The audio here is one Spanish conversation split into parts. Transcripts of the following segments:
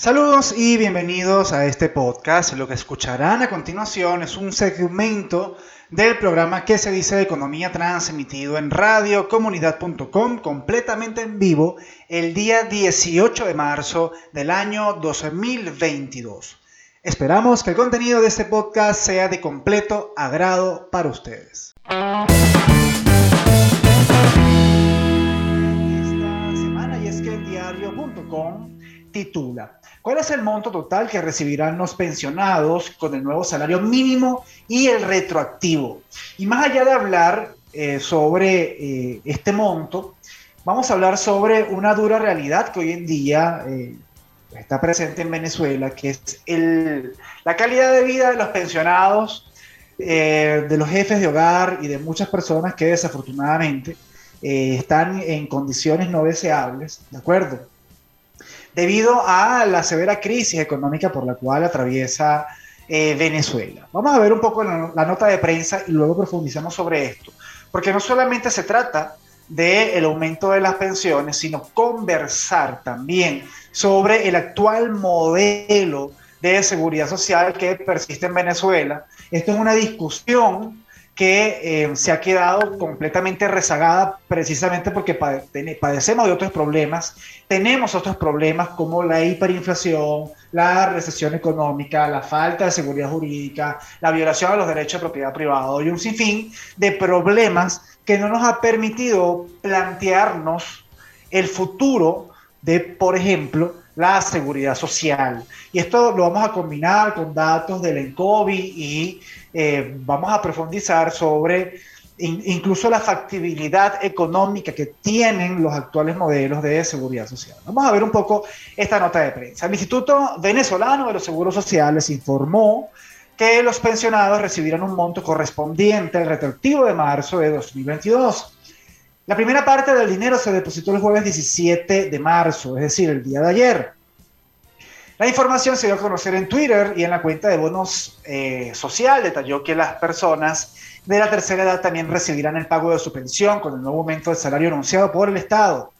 Saludos y bienvenidos a este podcast. Lo que escucharán a continuación es un segmento del programa que se dice economía transmitido en radiocomunidad.com completamente en vivo el día 18 de marzo del año 2022. Esperamos que el contenido de este podcast sea de completo agrado para ustedes. Esta semana y es que diario.com titula ¿Cuál es el monto total que recibirán los pensionados con el nuevo salario mínimo y el retroactivo? Y más allá de hablar eh, sobre eh, este monto, vamos a hablar sobre una dura realidad que hoy en día eh, está presente en Venezuela, que es la calidad de vida de los pensionados, de los jefes de hogar y de muchas personas que desafortunadamente están en condiciones no deseables, ¿de acuerdo? Debido a la severa crisis económica por la cual atraviesa eh, Venezuela. Vamos a ver un poco la, nota de prensa y luego profundizamos sobre esto, porque no solamente se trata del aumento de las pensiones, sino conversar también sobre el actual modelo de seguridad social que persiste en Venezuela. Esto es una discusión que eh, se ha quedado completamente rezagada precisamente porque padecemos de otros problemas. Tenemos otros problemas como la hiperinflación, la recesión económica, la falta de seguridad jurídica, la violación de los derechos de propiedad privada y un sinfín de problemas que no nos ha permitido plantearnos el futuro de, por ejemplo, la seguridad social. Y esto lo vamos a combinar con datos del ENCOVI y eh, vamos a profundizar sobre incluso la factibilidad económica que tienen los actuales modelos de seguridad social. Vamos a ver un poco esta nota de prensa. El Instituto Venezolano de los Seguros Sociales informó que los pensionados recibirán un monto correspondiente al retroactivo de marzo de 2022. La primera parte del dinero se depositó el jueves 17 de marzo, es decir, el día de ayer. La información se dio a conocer en Twitter y en la cuenta de bonos eh, social. Detalló que las personas de la tercera edad también recibirán el pago de su pensión con el nuevo aumento del salario anunciado por el Estado.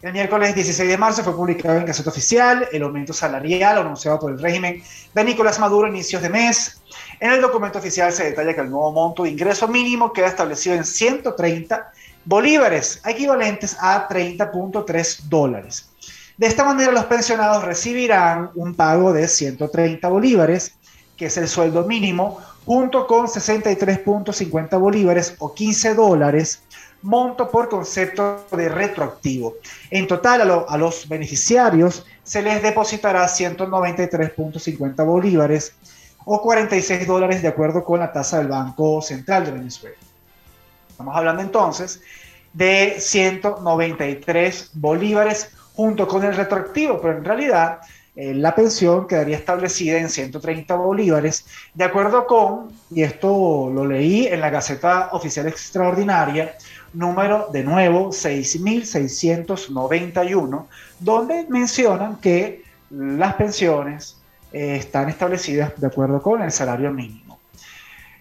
El miércoles 16 de marzo fue publicado en Gaceta Oficial el aumento salarial anunciado por el régimen de Nicolás Maduro a inicios de mes. En el documento oficial se detalla que el nuevo monto de ingreso mínimo queda establecido en 130 bolívares, equivalentes a 30.3 dólares. De esta manera, los pensionados recibirán un pago de 130 bolívares, que es el sueldo mínimo, junto con 63.50 bolívares o 15 dólares, monto por concepto de retroactivo. En total, a, los beneficiarios se les depositará 193.50 bolívares o 46 dólares de acuerdo con la tasa del Banco Central de Venezuela. Estamos hablando entonces de 193 bolívares junto con el retroactivo, pero en realidad eh, la pensión quedaría establecida en 130 bolívares, de acuerdo con, y esto lo leí en la Gaceta Oficial Extraordinaria, número de nuevo 6691, donde mencionan que las pensiones eh, están establecidas de acuerdo con el salario mínimo.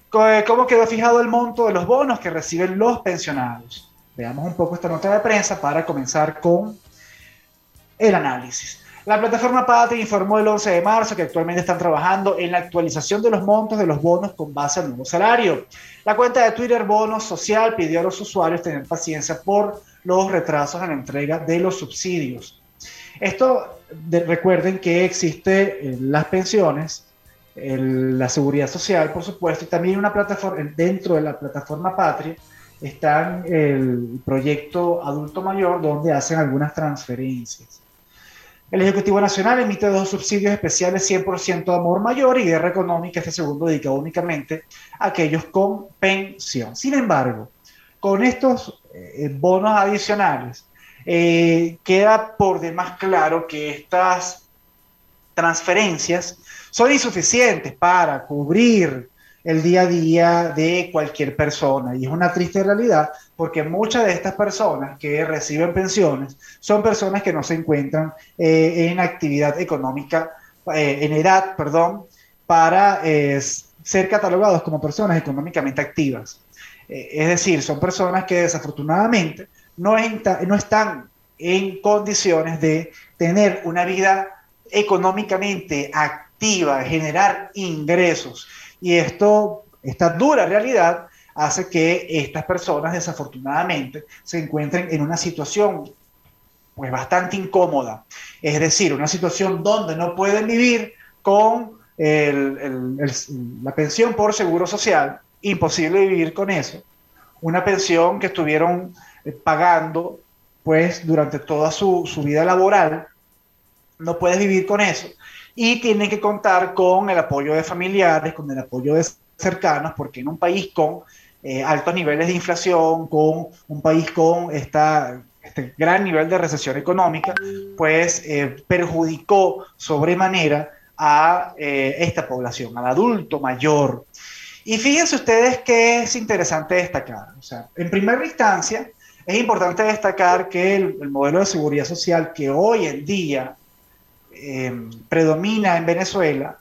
¿Cómo quedó fijado el monto de los bonos que reciben los pensionados? Veamos un poco esta nota de prensa para comenzar con el análisis. La plataforma Patria informó el 11 de marzo que actualmente están trabajando en la actualización de los montos de los bonos con base al nuevo salario. La cuenta de Twitter Bonos Social pidió a los usuarios tener paciencia por los retrasos en la entrega de los subsidios. Esto, recuerden que existe eh, las pensiones, la seguridad social, por supuesto, y también una plataforma, dentro de la plataforma Patria, está el proyecto Adulto Mayor, donde hacen algunas transferencias. El Ejecutivo Nacional emite dos subsidios especiales 100% amor mayor y guerra económica. Este segundo dedica únicamente a aquellos con pensión. Sin embargo, con estos eh, bonos adicionales, eh, queda por demás claro que estas transferencias son insuficientes para cubrir el día a día de cualquier persona. Y es una triste realidad porque muchas de estas personas que reciben pensiones son personas que no se encuentran eh, en actividad económica, eh, en edad, perdón, para eh, ser catalogados como personas económicamente activas. es decir, son personas que desafortunadamente no, no están en condiciones de tener una vida económicamente activa, generar ingresos. Y esto, esta dura realidad, hace que estas personas desafortunadamente se encuentren en una situación pues bastante incómoda. Es decir, una situación donde no pueden vivir con la pensión por seguro social, imposible vivir con eso. Una pensión que estuvieron eh, pagando pues durante toda su, su vida laboral, no puedes vivir con eso. Y tienen que contar con el apoyo de familiares, con el apoyo de cercanos, porque en un país con eh, altos niveles de inflación, con un país con esta, este gran nivel de recesión económica, pues eh, perjudicó sobremanera a eh, esta población, al adulto mayor. Y fíjense ustedes que es interesante destacar. O sea, en primera instancia, es importante destacar que el, modelo de seguridad social que hoy en día predomina en Venezuela,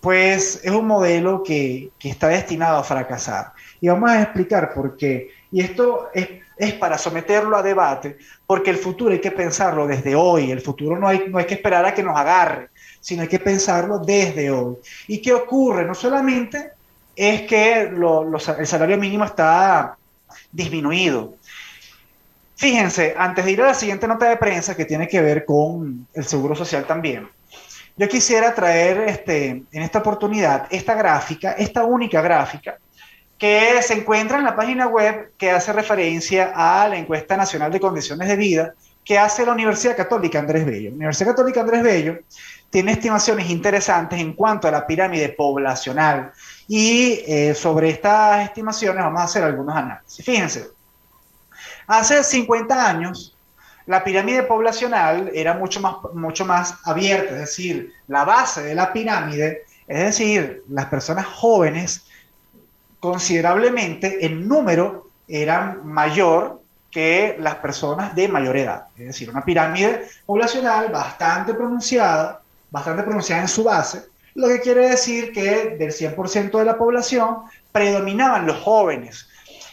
pues es un modelo que, que, está destinado a fracasar. Y vamos a explicar por qué. Y esto es, es, para someterlo a debate, porque el futuro hay que pensarlo desde hoy. El futuro no hay, no hay que esperar a que nos agarre, sino hay que pensarlo desde hoy. ¿Y qué ocurre? No solamente es que el salario mínimo está disminuido. Fíjense, antes de ir a la siguiente nota de prensa que tiene que ver con el seguro social también, yo quisiera traer este, en esta oportunidad esta gráfica, esta única gráfica, que se encuentra en la página web que hace referencia a la encuesta nacional de condiciones de vida que hace la Universidad Católica Andrés Bello. La Universidad Católica Andrés Bello tiene estimaciones interesantes en cuanto a la pirámide poblacional y eh, sobre estas estimaciones vamos a hacer algunos análisis. Fíjense, hace 50 años la pirámide poblacional era mucho más, mucho más abierta, es decir, la base de la pirámide, es decir, las personas jóvenes considerablemente en número eran mayor que las personas de mayor edad. Es decir, una pirámide poblacional bastante pronunciada, bastante pronunciada en su base, lo que quiere decir que del 100% de la población predominaban los jóvenes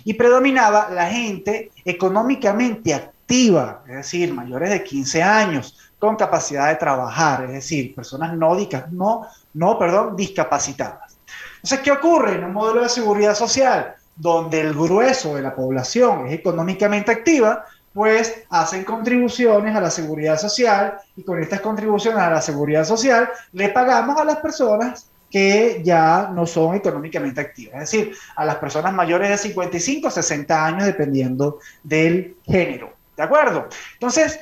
y predominaba la gente económicamente activa, es decir, mayores de 15 años, con capacidad de trabajar, es decir, personas no, no, no perdón, discapacitadas. Entonces, ¿qué ocurre en un modelo de seguridad social donde el grueso de la población es económicamente activa? Pues hacen contribuciones a la seguridad social y con estas contribuciones a la seguridad social le pagamos a las personas que ya no son económicamente activas, es decir, a las personas mayores de 55 60 años, dependiendo del género. ¿De acuerdo? Entonces,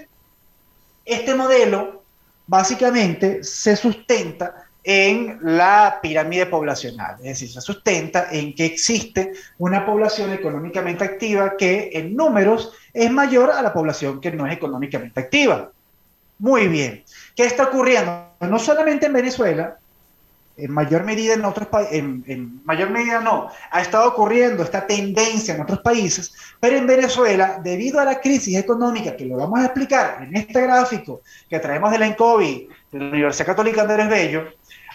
este modelo básicamente se sustenta en la pirámide poblacional, es decir, se sustenta en que existe una población económicamente activa que en números es mayor a la población que no es económicamente activa. Muy bien. ¿Qué está ocurriendo? No solamente en Venezuela, en mayor medida en otros países, en, mayor medida no, ha estado ocurriendo esta tendencia en otros países, pero en Venezuela, debido a la crisis económica, que lo vamos a explicar en este gráfico que traemos de la ENCOVI, de la Universidad Católica Andrés Bello,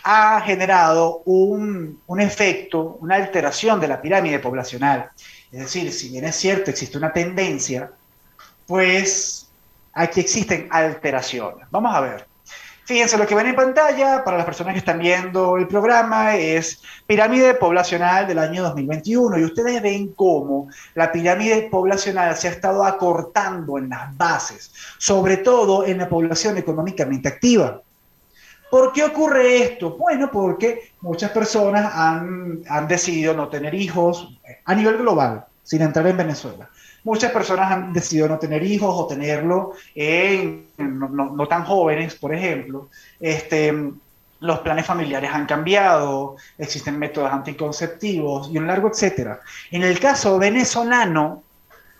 ha generado un, efecto, una alteración de la pirámide poblacional. Es decir, si bien es cierto, existe una tendencia, pues aquí existen alteraciones. Vamos a ver. Fíjense, lo que ven en pantalla para las personas que están viendo el programa es pirámide poblacional del año 2021 y ustedes ven cómo la pirámide poblacional se ha estado acortando en las bases, sobre todo en la población económicamente activa. ¿Por qué ocurre esto? Bueno, porque muchas personas han, decidido no tener hijos a nivel global, sin entrar en Venezuela. Muchas personas han decidido no tener hijos o tenerlo en, no, tan jóvenes, por ejemplo. Este, los planes familiares han cambiado, existen métodos anticonceptivos y un largo etcétera. En el caso venezolano,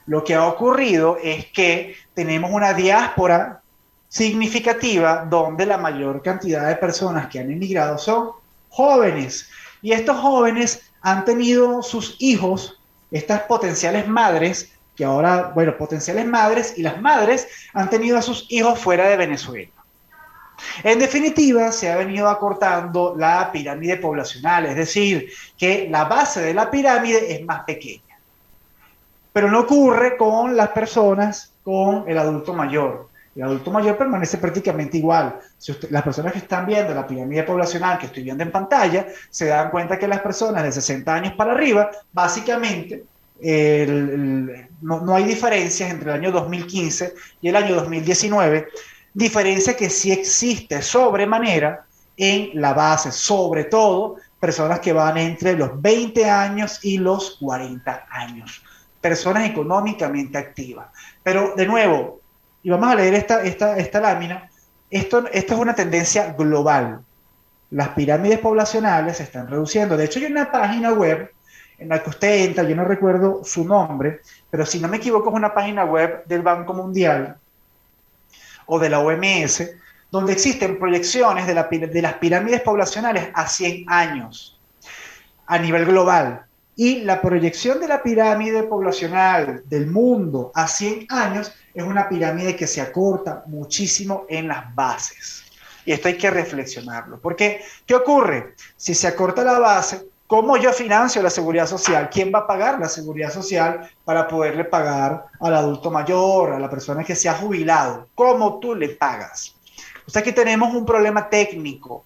lo que ha ocurrido es que tenemos una diáspora significativa donde la mayor cantidad de personas que han emigrado son jóvenes. Y estos jóvenes han tenido sus hijos, estas potenciales madres, que ahora, bueno, potenciales madres y las madres han tenido a sus hijos fuera de Venezuela. En definitiva, se ha venido acortando la pirámide poblacional, es decir, que la base de la pirámide es más pequeña. Pero no ocurre con las personas con el adulto mayor. El adulto mayor permanece prácticamente igual. Las personas que están viendo la pirámide poblacional que estoy viendo en pantalla, se dan cuenta que las personas de 60 años para arriba, básicamente, no, hay diferencias entre el año 2015 y el año 2019, diferencia que sí existe sobremanera en la base, sobre todo personas que van entre los 20 años y los 40 años, personas económicamente activas. Pero de nuevo, y vamos a leer esta, esta, esta lámina, esto, esto es una tendencia global. Las pirámides poblacionales se están reduciendo. De hecho, hay una página web en la que usted entra, yo no recuerdo su nombre, pero si no me equivoco es una página web del Banco Mundial o de la OMS, donde existen proyecciones de, de las pirámides poblacionales a 100 años a nivel global. Y la proyección de la pirámide poblacional del mundo a 100 años es una pirámide que se acorta muchísimo en las bases. Y esto hay que reflexionarlo. Porque, ¿qué ocurre? Si se acorta la base, ¿cómo yo financio la seguridad social? ¿Quién va a pagar la seguridad social para poderle pagar al adulto mayor, a la persona que se ha jubilado? ¿Cómo tú le pagas? O sea que tenemos un problema técnico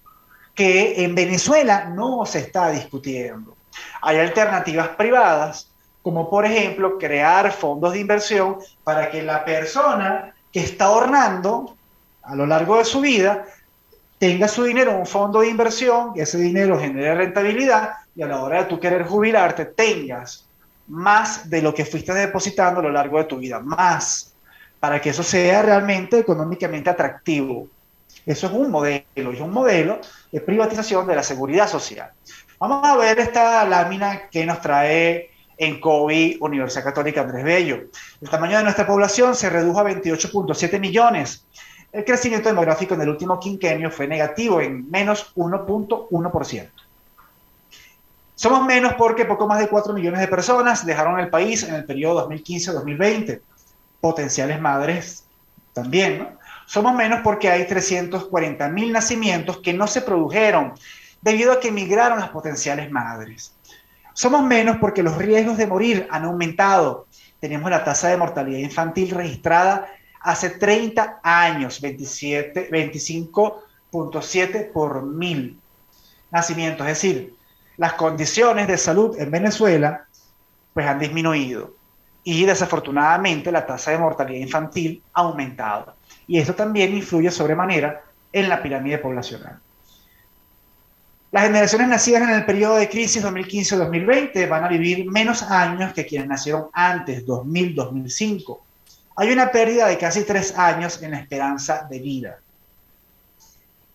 que en Venezuela no se está discutiendo. Hay alternativas privadas, como por ejemplo crear fondos de inversión para que la persona que está ahorrando a lo largo de su vida tenga su dinero en un fondo de inversión, que ese dinero genere rentabilidad y a la hora de tú querer jubilarte tengas más de lo que fuiste depositando a lo largo de tu vida, más, para que eso sea realmente económicamente atractivo. Eso es un modelo, es un modelo de privatización de la seguridad social. Vamos a ver esta lámina que nos trae en COVID Universidad Católica Andrés Bello. El tamaño de nuestra población se redujo a 28.7 millones. El crecimiento demográfico en el último quinquenio fue negativo en menos 1.1%. Somos menos porque poco más de 4 millones de personas dejaron el país en el periodo 2015-2020. Potenciales madres también, ¿no? Somos menos porque hay 340 mil nacimientos que no se produjeron debido a que emigraron las potenciales madres. Somos menos porque los riesgos de morir han aumentado. Tenemos la tasa de mortalidad infantil registrada hace 30 años, 25.7 por mil nacimientos. Es decir, las condiciones de salud en Venezuela pues han disminuido y desafortunadamente la tasa de mortalidad infantil ha aumentado y esto también influye sobremanera en la pirámide poblacional. Las generaciones nacidas en el periodo de crisis 2015-2020 van a vivir menos años que quienes nacieron antes, 2000-2005. Hay una pérdida de casi tres años en la esperanza de vida.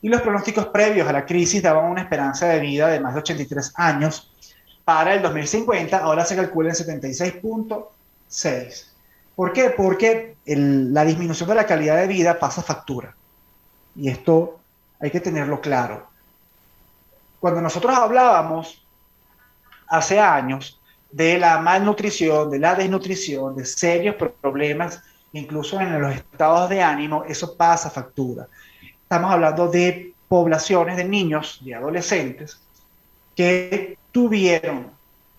Y los pronósticos previos a la crisis daban una esperanza de vida de más de 83 años. Para el 2050 ahora se calcula en 76.6. ¿Por qué? Porque la disminución de la calidad de vida pasa factura. Y esto hay que tenerlo claro. Cuando nosotros hablábamos hace años de la malnutrición, de la desnutrición, de serios problemas, incluso en los estados de ánimo, eso pasa factura. Estamos hablando de poblaciones de niños, de adolescentes, que tuvieron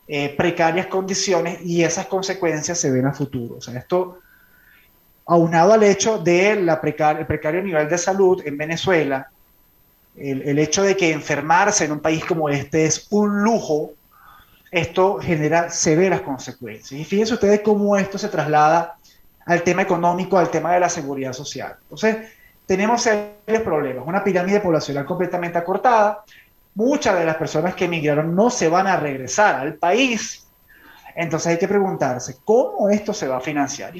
eh, precarias condiciones y esas consecuencias se ven a futuro. O sea, esto aunado al hecho de la precario, el precario nivel de salud en Venezuela, el, el, hecho de que enfermarse en un país como este es un lujo, esto genera severas consecuencias. Y fíjense ustedes cómo esto se traslada al tema económico, al tema de la seguridad social. Entonces, tenemos serios problemas. Una pirámide poblacional completamente acortada, muchas de las personas que emigraron no se van a regresar al país. Entonces hay que preguntarse, ¿cómo esto se va a financiar?